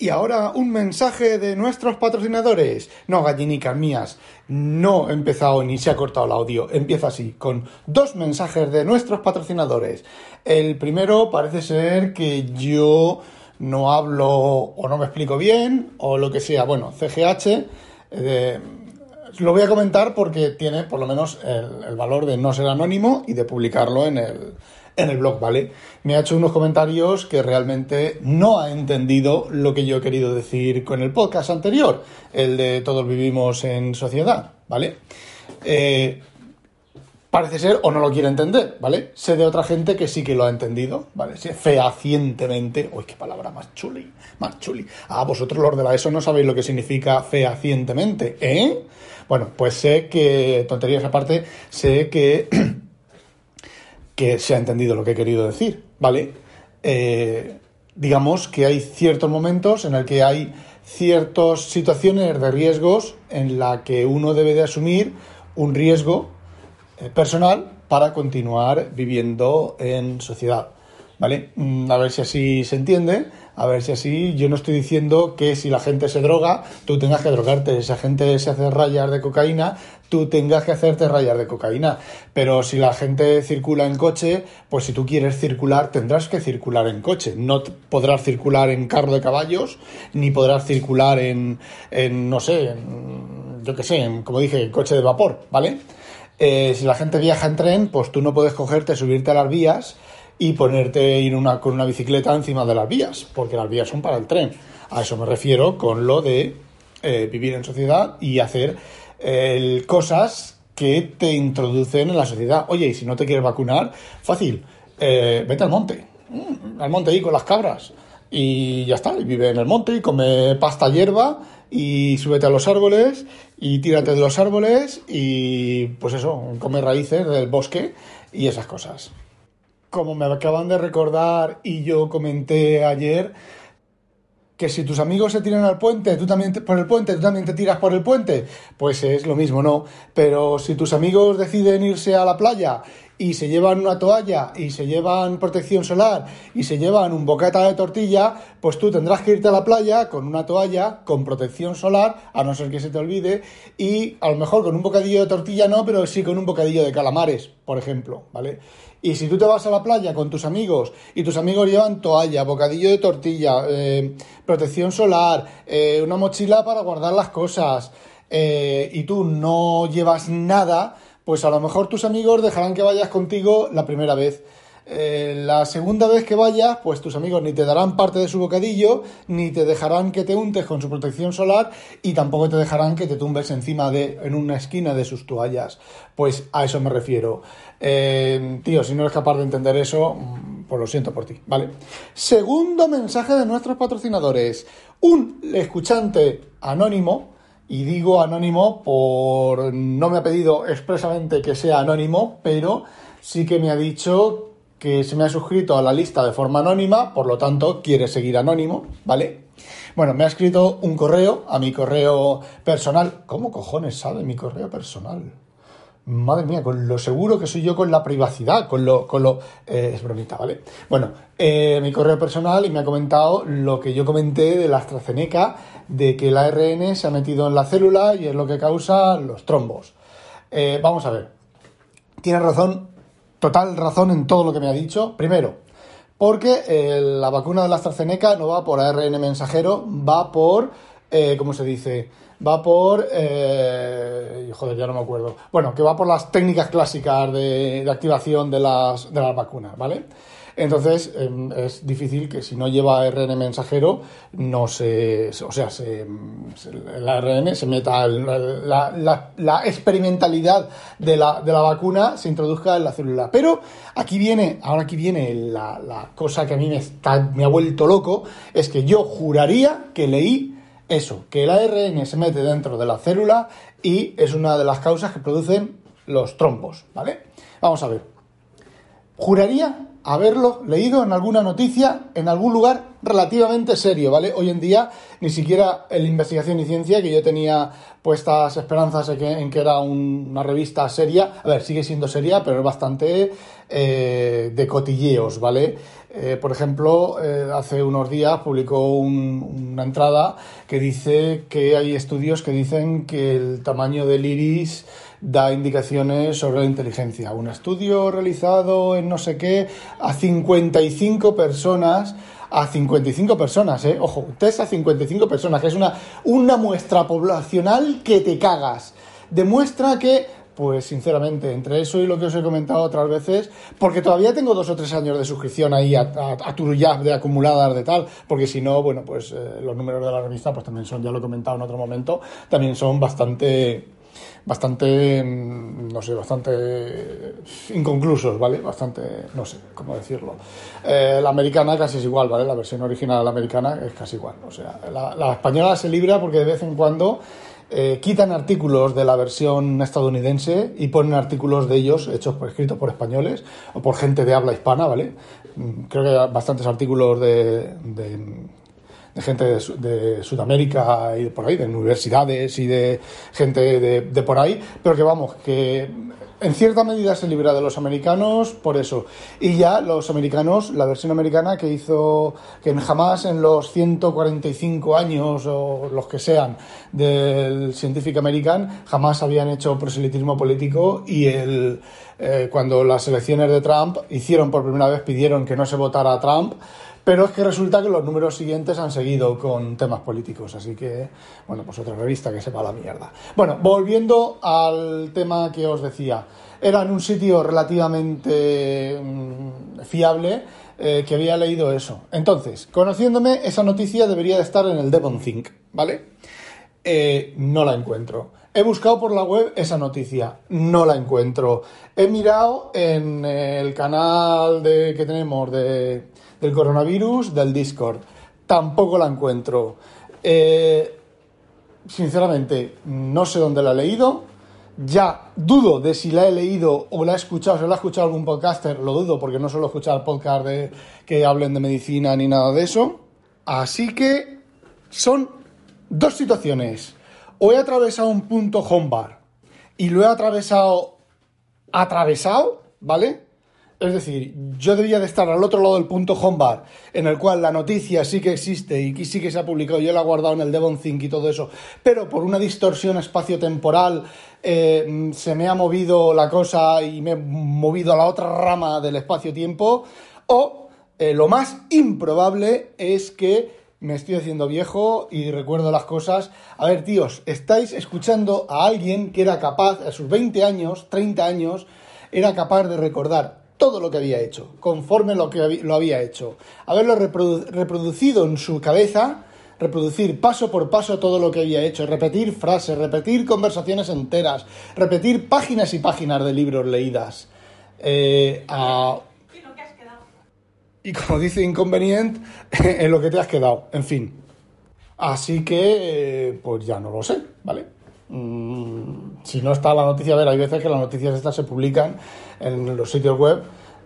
Y ahora un mensaje de nuestros patrocinadores. No, gallinicas mías, no he empezado ni se ha cortado el audio. Empieza así, con dos mensajes de nuestros patrocinadores. El primero parece ser que yo no hablo o no me explico bien o lo que sea. Bueno, CGH. Eh, lo voy a comentar porque tiene por lo menos el, el valor de no ser anónimo y de publicarlo en el, en el blog, ¿vale? Me ha hecho unos comentarios que realmente no ha entendido lo que yo he querido decir con el podcast anterior, el de todos vivimos en sociedad, ¿vale? Eh, parece ser o no lo quiere entender, ¿vale? Sé de otra gente que sí que lo ha entendido, ¿vale? fehacientemente. Uy, qué palabra más chuli, más chuli. Ah, vosotros los de la ESO no sabéis lo que significa fehacientemente, ¿eh? Bueno, pues sé que, tonterías aparte, sé que que se ha entendido lo que he querido decir, ¿vale? Eh, digamos que hay ciertos momentos en el que hay ciertas situaciones de riesgos en la que uno debe de asumir un riesgo eh, personal para continuar viviendo en sociedad. ¿Vale? Mm, a ver si así se entiende, a ver si así. Yo no estoy diciendo que si la gente se droga, tú tengas que drogarte. Si la gente se hace rayas de cocaína, tú tengas que hacerte rayas de cocaína. Pero si la gente circula en coche, pues si tú quieres circular, tendrás que circular en coche. No podrás circular en carro de caballos, ni podrás circular en, en no sé, en, yo qué sé, en, como dije, en coche de vapor, ¿vale? Eh, si la gente viaja en tren, pues tú no puedes cogerte, subirte a las vías y ponerte ir una, con una bicicleta encima de las vías, porque las vías son para el tren. A eso me refiero con lo de eh, vivir en sociedad y hacer cosas que te introducen en la sociedad. Oye, y si no te quieres vacunar, fácil, eh, vete al monte, mm, al monte ahí con las cabras. Y ya está, y vive en el monte y come pasta hierba y súbete a los árboles y tírate de los árboles y pues eso, come raíces del bosque y esas cosas como me acaban de recordar y yo comenté ayer, que si tus amigos se tiran al puente, tú también por el puente, tú también te tiras por el puente, pues es lo mismo, ¿no? Pero si tus amigos deciden irse a la playa y se llevan una toalla y se llevan protección solar y se llevan un bocata de tortilla, pues tú tendrás que irte a la playa con una toalla, con protección solar, a no ser que se te olvide, y a lo mejor con un bocadillo de tortilla no, pero sí con un bocadillo de calamares, por ejemplo, ¿vale? Y si tú te vas a la playa con tus amigos y tus amigos llevan toalla, bocadillo de tortilla, eh, protección solar, eh, una mochila para guardar las cosas, eh, y tú no llevas nada, pues a lo mejor tus amigos dejarán que vayas contigo la primera vez. Eh, la segunda vez que vayas, pues tus amigos ni te darán parte de su bocadillo, ni te dejarán que te untes con su protección solar y tampoco te dejarán que te tumbes encima de, en una esquina de sus toallas. Pues a eso me refiero. Eh, tío, si no eres capaz de entender eso, mm, pues lo siento por ti, ¿vale? Segundo mensaje de nuestros patrocinadores. Un escuchante anónimo y digo anónimo por... no me ha pedido expresamente que sea anónimo, pero sí que me ha dicho que se me ha suscrito a la lista de forma anónima, por lo tanto quiere seguir anónimo, ¿vale? Bueno, me ha escrito un correo a mi correo personal. ¿Cómo cojones sabe mi correo personal? Madre mía, con lo seguro que soy yo con la privacidad, con lo... Con lo eh, es bromita, ¿vale? Bueno, eh, mi correo personal y me ha comentado lo que yo comenté de la AstraZeneca, de que el ARN se ha metido en la célula y es lo que causa los trombos. Eh, vamos a ver. Tiene razón, total razón en todo lo que me ha dicho. Primero, porque la vacuna de la AstraZeneca no va por ARN mensajero, va por, ¿cómo se dice? Va por. Eh, joder, ya no me acuerdo. Bueno, que va por las técnicas clásicas de, activación de las, de las vacunas, ¿vale? Entonces em, es difícil que si no lleva ARN mensajero, no se. O sea, se, el ARN se meta. La, experimentalidad de la, de la vacuna se introduzca en la célula. Pero aquí viene, ahora aquí viene la, cosa que a mí me ha vuelto loco: es que yo juraría que leí eso, que el ARN se mete dentro de la célula y es una de las causas que producen los trombos, ¿vale? Vamos a ver. Juraría haberlo leído en alguna noticia, en algún lugar relativamente serio, ¿vale? Hoy en día ni siquiera en investigación y ciencia, que yo tenía puestas esperanzas en que, era una revista seria, a ver, sigue siendo seria, pero es bastante eh, de cotilleos, ¿vale? Eh, por ejemplo, eh, hace unos días publicó una entrada que dice que hay estudios que dicen que el tamaño del iris da indicaciones sobre la inteligencia. Un estudio realizado en no sé qué a 55 personas a 55 personas, ¿eh? Ojo, test a 55 personas, que es una, una muestra poblacional que te cagas. Demuestra que, pues sinceramente, entre eso y lo que os he comentado otras veces, porque todavía tengo dos o tres años de suscripción ahí a, a, de acumuladas de tal, porque si no, bueno, pues eh, los números de la revista, pues también son, ya lo he comentado en otro momento, también son bastante bastante, mm, no sé, bastante inconclusos, ¿vale? Bastante, no sé cómo decirlo. Eh, la americana casi es igual, ¿vale? La versión original de la americana es casi igual. O sea, la, española se libra porque de vez en cuando eh, quitan artículos de la versión estadounidense y ponen artículos de ellos hechos por, escritos por españoles o por gente de habla hispana, ¿vale? Mm, creo que hay bastantes artículos de de gente de, Sudamérica y de por ahí, de universidades y de gente de, por ahí, pero que vamos, que en cierta medida se libra de los americanos por eso. Y ya los americanos, la versión americana que hizo, que jamás en los 145 años o los que sean del Scientific American, jamás habían hecho proselitismo político y el, eh, cuando las elecciones de Trump hicieron por primera vez, pidieron que no se votara a Trump, pero es que resulta que los números siguientes han seguido con temas políticos, así que, bueno, pues otra revista que sepa la mierda. Bueno, volviendo al tema que os decía, era en un sitio relativamente mm, fiable eh, que había leído eso. Entonces, conociéndome, esa noticia debería de estar en el Devon Think, ¿vale? Eh, no la encuentro. He buscado por la web esa noticia, no la encuentro. He mirado en el canal de, que tenemos de del coronavirus del Discord. Tampoco la encuentro. Eh, sinceramente, no sé dónde la he leído. Ya dudo de si la he leído o la he escuchado, si la ha escuchado algún podcaster, lo dudo porque no suelo escuchar podcast de, que hablen de medicina ni nada de eso. Así que son dos situaciones. O he atravesado un punto home bar y lo he atravesado atravesado, ¿vale? Es decir, yo debía de estar al otro lado del punto home bar, en el cual la noticia sí que existe y sí que se ha publicado, yo la he guardado en el Devon Think y todo eso, pero por una distorsión espaciotemporal eh, se me ha movido la cosa y me he movido a la otra rama del espacio-tiempo, o eh, lo más improbable es que me estoy haciendo viejo y recuerdo las cosas. A ver, tíos, estáis escuchando a alguien que era capaz, a sus 20 años, 30 años, era capaz de recordar todo lo que había hecho, conforme lo que lo había hecho. Haberlo reproducido en su cabeza, reproducir paso por paso todo lo que había hecho, repetir frases, repetir conversaciones enteras, repetir páginas y páginas de libros leídas. Eh, y como dice Inconvenient, en lo que te has quedado, en fin. Así que, eh, pues ya no lo sé, ¿vale? Mm, si no está la noticia, a ver, hay veces que las noticias estas se publican en los sitios web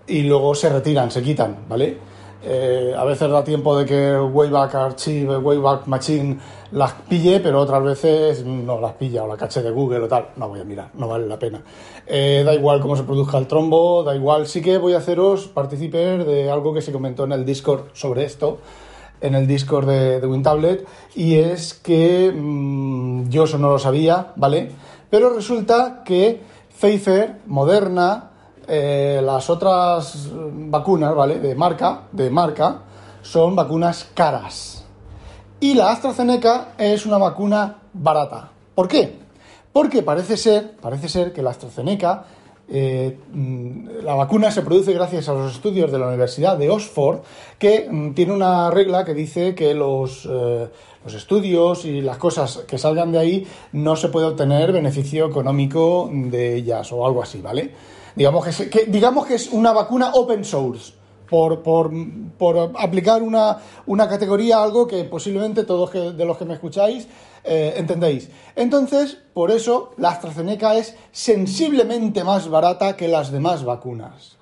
y luego se retiran, se quitan, ¿vale? Eh, a veces da tiempo de que Wayback Archive, Wayback Machine las pille, pero otras veces no las pilla, o la caché de Google o tal. No voy a mirar, no vale la pena. Eh, da igual cómo se produzca el trombo, da igual. Sí que voy a haceros partícipes de algo que se comentó en el Discord sobre esto, en el Discord de, de WinTablet, y es que mm, yo eso no lo sabía, ¿vale? Pero resulta que Pfizer, Moderna, eh, las otras vacunas, ¿vale? De marca, de marca, son vacunas caras. Y la AstraZeneca es una vacuna barata. ¿Por qué? Porque parece ser, parece ser que la AstraZeneca, eh, mm, la vacuna se produce gracias a los estudios de la Universidad de Oxford, que mm, tiene una regla que dice que los, eh, los estudios y las cosas que salgan de ahí no se puede obtener beneficio económico de ellas o algo así, ¿vale? Digamos que, digamos que es una vacuna open source. Por, por, aplicar una, una, categoría, algo que posiblemente todos de los que me escucháis eh, entendéis. Entonces, por eso la AstraZeneca es sensiblemente más barata que las demás vacunas.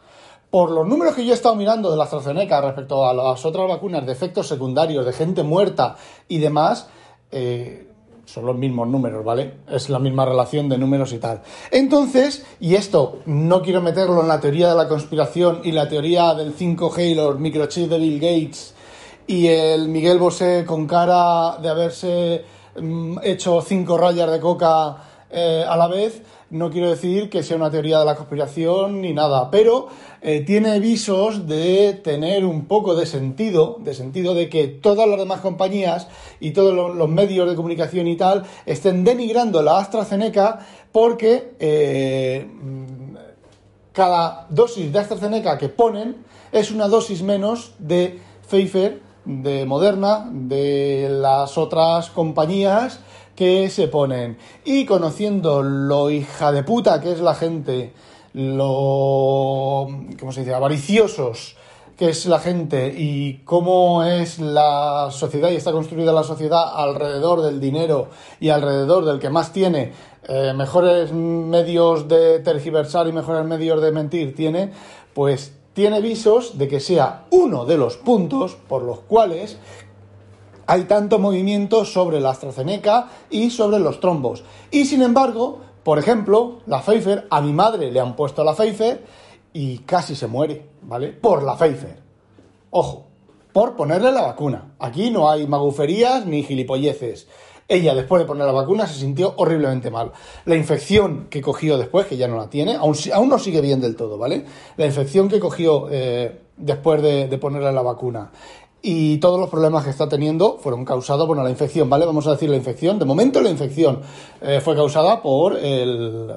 por los números que yo he estado mirando de la AstraZeneca respecto a las otras vacunas de efectos secundarios, de gente muerta y demás, eh, son los mismos números, ¿vale? Es la misma relación de números y tal. Entonces, y esto no quiero meterlo en la teoría de la conspiración y la teoría del 5G y los microchips de Bill Gates y el Miguel Bosé con cara de haberse mm, hecho cinco rayas de coca eh, a la vez, no quiero decir que sea una teoría de la conspiración ni nada, pero eh, tiene visos de tener un poco de sentido, de sentido de que todas las demás compañías y todos los, medios de comunicación y tal estén denigrando la AstraZeneca porque eh, cada dosis de AstraZeneca que ponen es una dosis menos de Pfizer, de Moderna, de las otras compañías que se ponen. Y conociendo lo hija de puta que es la gente, lo. ¿cómo se dice? avariciosos que es la gente y cómo es la sociedad y está construida la sociedad alrededor del dinero y alrededor del que más tiene eh, mejores medios de tergiversar y mejores medios de mentir tiene, pues tiene visos de que sea uno de los puntos por los cuales hay tanto movimiento sobre la AstraZeneca y sobre los trombos. Y sin embargo, por ejemplo, la Pfizer, a mi madre le han puesto la Pfizer y casi se muere, ¿vale? Por la Pfizer. Ojo, por ponerle la vacuna. Aquí no hay maguferías ni gilipolleces. Ella, después de poner la vacuna, se sintió horriblemente mal. La infección que cogió después, que ya no la tiene, aún, aún no sigue bien del todo, ¿vale? La infección que cogió eh, después de, de, ponerle la vacuna y todos los problemas que está teniendo fueron causados por la infección, ¿vale? Vamos a decir la infección. De momento la infección eh, fue causada por el,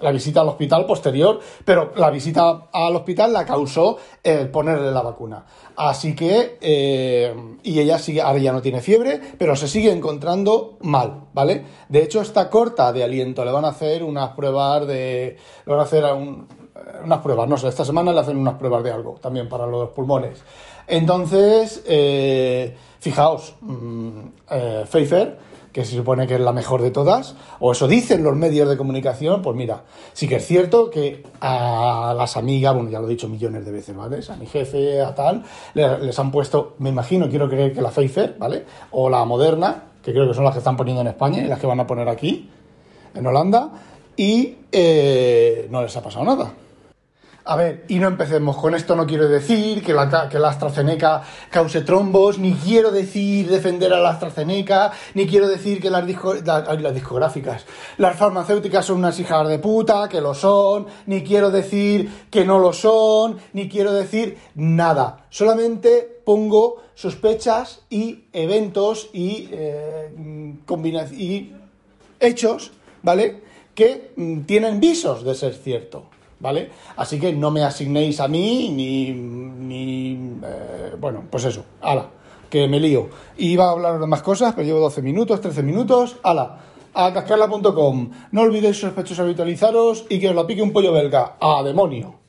la visita al hospital posterior, pero la visita al hospital la causó el ponerle la vacuna. Así que, eh, y ella sigue, ahora ya no tiene fiebre, pero se sigue encontrando mal, ¿vale? De hecho, está corta de aliento, le van a hacer unas pruebas de, le van a hacer unas pruebas, no sé, esta semana le hacen unas pruebas de algo también para los pulmones. Entonces, eh, fijaos, mm, eh, Pfeiffer, que se supone que es la mejor de todas, o eso dicen los medios de comunicación, pues mira, sí que es cierto que a las amigas, bueno, ya lo he dicho millones de veces, ¿vale? A mi jefe, a tal, les han puesto, me imagino, quiero creer que la Pfeiffer, ¿vale? O la Moderna, que creo que son las que están poniendo en España y las que van a poner aquí, en Holanda, y eh, no les ha pasado nada. A ver, y no empecemos. Con esto no quiero decir que la, que la AstraZeneca cause trombos, ni quiero decir defender a la AstraZeneca, ni quiero decir que las, las discográficas, las farmacéuticas son unas hijas de puta, que lo son, ni quiero decir que no lo son, ni quiero decir nada. Solamente pongo sospechas y eventos y, eh, y hechos, ¿vale? Que mm, tienen visos de ser cierto. ¿Vale? Así que no me asignéis a mí ni, ni eh, bueno, pues eso, ala, que me lío. Iba a hablar de más cosas, pero llevo 12 minutos, 13 minutos, ala, a cascarla.com. No olvidéis sospechosos habitualizaros y que os la pique un pollo belga. ¡A demonio!